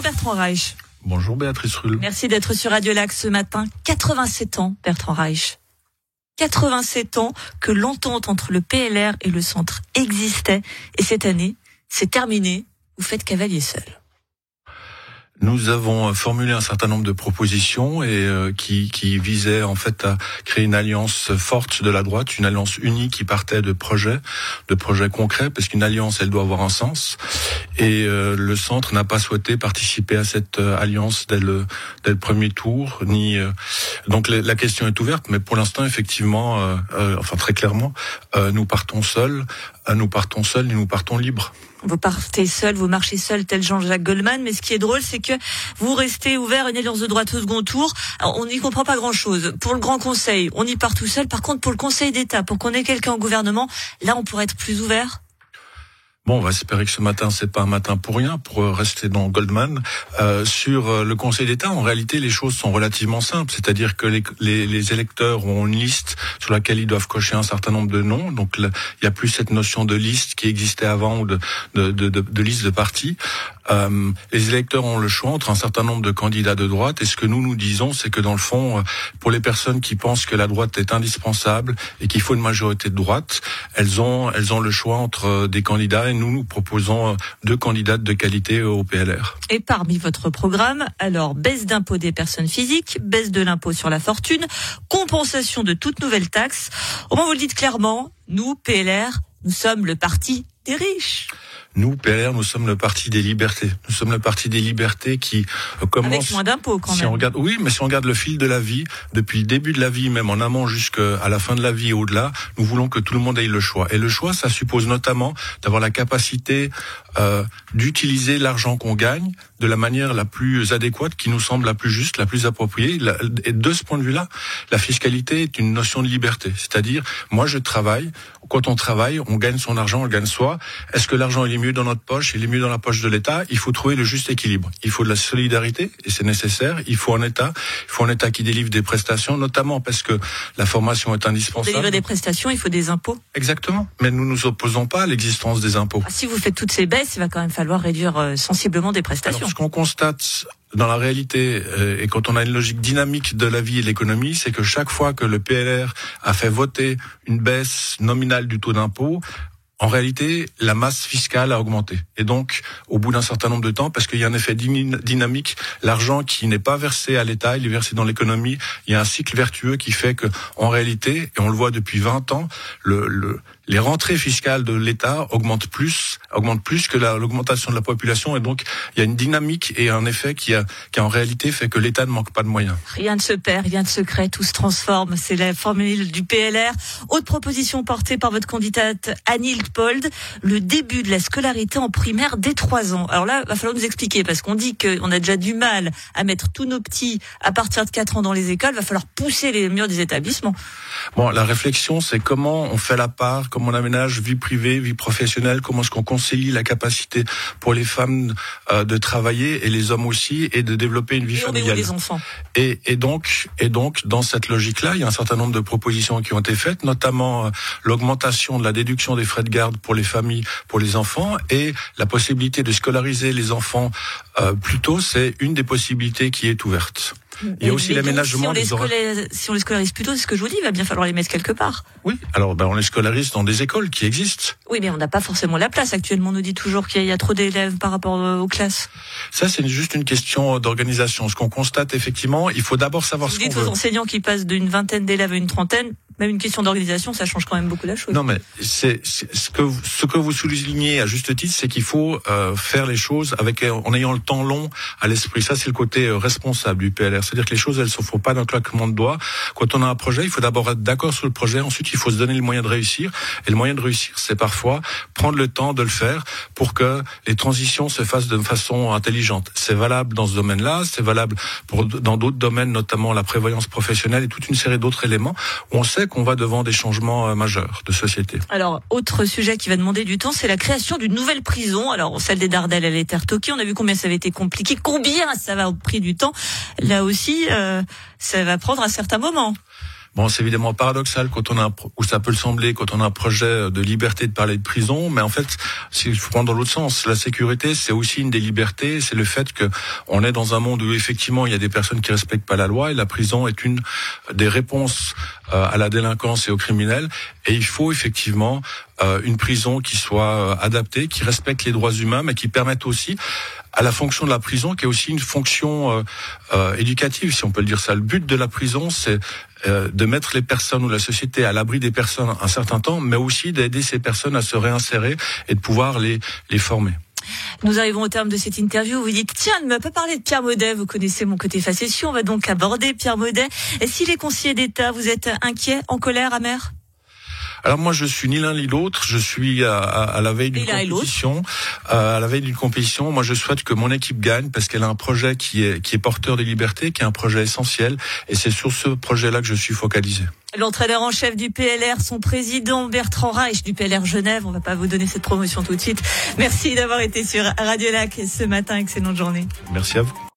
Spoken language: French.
Bonjour Bertrand Reich. Bonjour Béatrice Rulle. Merci d'être sur Radio Lac ce matin. 87 ans, Bertrand Reich. 87 ans que l'entente entre le PLR et le centre existait. Et cette année, c'est terminé. Vous faites cavalier seul. Nous avons formulé un certain nombre de propositions et euh, qui, visaient en fait à créer une alliance forte de la droite, une alliance unie qui partait de projets, de projets concrets, parce qu'une alliance, elle doit avoir un sens. Et euh, le centre n'a pas souhaité participer à cette euh, alliance dès le, dès le premier tour, ni donc la question est ouverte, mais pour l'instant, effectivement, enfin très clairement, nous partons seuls, nous partons seuls et nous partons libres vous partez seul, vous marchez seul, tel Jean-Jacques Goldman. Mais ce qui est drôle, c'est que vous restez ouvert une alliance de droite au second tour. on n'y comprend pas grand-chose. Pour le Grand Conseil, on y part tout seul. Par contre, pour le Conseil d'État, pour qu'on ait quelqu'un au gouvernement, là, on pourrait être plus ouvert. Bon, on va espérer que ce matin, c'est pas un matin pour rien, pour euh, rester dans Goldman. Euh, sur euh, le Conseil d'État, en réalité, les choses sont relativement simples. C'est-à-dire que les, les, les, électeurs ont une liste sur laquelle ils doivent cocher un certain nombre de noms. Donc, il n'y a plus cette notion de liste qui existait avant ou de, de, de, de liste de partis. Euh, les électeurs ont le choix entre un certain nombre de candidats de droite. Et ce que nous nous disons, c'est que dans le fond, euh, pour les personnes qui pensent que la droite est indispensable et qu'il faut une majorité de droite, elles ont elles ont le choix entre euh, des candidats. Et nous nous proposons deux candidates de qualité au PLR. Et parmi votre programme, alors baisse d'impôt des personnes physiques, baisse de l'impôt sur la fortune, compensation de toute nouvelle taxe. Au moins vous le dites clairement, nous PLR, nous sommes le parti des riches. Nous, PLR, nous sommes le parti des libertés. Nous sommes le parti des libertés qui euh, commence. Avec moins d'impôts, quand si même. On regarde, oui, mais si on regarde le fil de la vie, depuis le début de la vie, même en amont jusqu'à la fin de la vie et au-delà, nous voulons que tout le monde ait le choix. Et le choix, ça suppose notamment d'avoir la capacité euh, d'utiliser l'argent qu'on gagne de la manière la plus adéquate, qui nous semble la plus juste, la plus appropriée. Et de ce point de vue-là, la fiscalité est une notion de liberté. C'est-à-dire, moi, je travaille. Quand on travaille, on gagne son argent, on gagne soi. Est-ce que l'argent est mieux dans notre poche, il est mieux dans la poche de l'État Il faut trouver le juste équilibre. Il faut de la solidarité et c'est nécessaire. Il faut un État, il faut un État qui délivre des prestations, notamment parce que la formation est indispensable. Pour délivrer des prestations, il faut des impôts. Exactement. Mais nous nous opposons pas à l'existence des impôts. Ah, si vous faites toutes ces baisses, il va quand même falloir réduire euh, sensiblement des prestations. ce qu'on constate dans la réalité, euh, et quand on a une logique dynamique de la vie et de l'économie, c'est que chaque fois que le PLR a fait voter une baisse nominale du taux d'impôt, en réalité, la masse fiscale a augmenté. Et donc, au bout d'un certain nombre de temps, parce qu'il y a un effet dynamique, l'argent qui n'est pas versé à l'État, il est versé dans l'économie. Il y a un cycle vertueux qui fait que, en réalité, et on le voit depuis 20 ans, le, le les rentrées fiscales de l'État augmentent plus, augmentent plus que l'augmentation de la population, et donc il y a une dynamique et un effet qui, a, qui en réalité fait que l'État ne manque pas de moyens. Rien ne se perd, rien de secret, tout se transforme. C'est la formule du PLR. Autre proposition portée par votre candidate Annie Pold, le début de la scolarité en primaire dès 3 ans. Alors là, il va falloir nous expliquer parce qu'on dit qu'on a déjà du mal à mettre tous nos petits à partir de 4 ans dans les écoles. Il va falloir pousser les murs des établissements. Bon, la réflexion, c'est comment on fait la part, comment on aménage vie privée, vie professionnelle, comment est-ce qu'on concilie la capacité pour les femmes euh, de travailler et les hommes aussi et de développer une vie familiale. Les enfants? Et, et donc, et donc, dans cette logique-là, il y a un certain nombre de propositions qui ont été faites, notamment euh, l'augmentation de la déduction des frais de garde pour les familles, pour les enfants, et la possibilité de scolariser les enfants euh, plus tôt, c'est une des possibilités qui est ouverte. Il y a aussi l'aménagement. Si, on les scolarise, si on les scolarise plus tôt, c'est ce que je vous dis, il va bien falloir les mettre quelque part. Oui, alors ben, on les scolarise dans des écoles qui existent. Oui, mais on n'a pas forcément la place. Actuellement, on nous dit toujours qu'il y a trop d'élèves par rapport aux classes. Ça, c'est juste une question d'organisation. Ce qu'on constate effectivement, il faut d'abord savoir vous ce qu'on veut. Vous dites aux enseignants qui passent d'une vingtaine d'élèves à une trentaine, même une question d'organisation, ça change quand même beaucoup la chose. Non, mais c'est ce que ce que vous soulignez à juste titre, c'est qu'il faut euh, faire les choses avec en ayant le temps long à l'esprit. Ça, c'est le côté euh, responsable du PLR. C'est-à-dire que les choses, elles se font pas d'un claquement de doigts. Quand on a un projet, il faut d'abord être d'accord sur le projet. Ensuite, il faut se donner le moyen de réussir. Et le moyen de réussir, c'est parfois prendre le temps de le faire pour que les transitions se fassent de façon intelligente. C'est valable dans ce domaine-là. C'est valable pour dans d'autres domaines, notamment la prévoyance professionnelle et toute une série d'autres éléments où on sait qu'on va devant des changements euh, majeurs de société. Alors, autre sujet qui va demander du temps, c'est la création d'une nouvelle prison. Alors, celle des Dardelles, elle était retoquée. On a vu combien ça avait été compliqué, combien ça va au prix du temps. Là aussi, euh, ça va prendre un certain moment. Bon, c'est évidemment paradoxal quand on a un, ou ça peut le sembler quand on a un projet de liberté de parler de prison, mais en fait, il faut prendre dans l'autre sens. La sécurité, c'est aussi une des libertés, c'est le fait que on est dans un monde où effectivement il y a des personnes qui respectent pas la loi et la prison est une des réponses euh, à la délinquance et aux criminels. Et il faut effectivement euh, une prison qui soit euh, adaptée, qui respecte les droits humains, mais qui permette aussi à la fonction de la prison, qui est aussi une fonction euh, éducative, si on peut le dire ça. Le but de la prison, c'est euh, de mettre les personnes ou la société à l'abri des personnes un certain temps, mais aussi d'aider ces personnes à se réinsérer et de pouvoir les, les former. Nous arrivons au terme de cette interview. Vous dites, tiens, ne m'a pas parlé de Pierre Maudet. Vous connaissez mon côté facétieux. On va donc aborder Pierre Maudet. Et s'il est conseiller d'État, vous êtes inquiet, en colère, amer? Alors moi, je suis ni l'un ni l'autre. Je suis à, à, la veille d'une compétition. Euh, à la veille d'une compétition, moi, je souhaite que mon équipe gagne parce qu'elle a un projet qui est qui est porteur des libertés, qui est un projet essentiel, et c'est sur ce projet-là que je suis focalisé. L'entraîneur en chef du PLR, son président Bertrand Reich du PLR Genève. On va pas vous donner cette promotion tout de suite. Merci d'avoir été sur Radio Lac ce matin. Excellente journée. Merci à vous.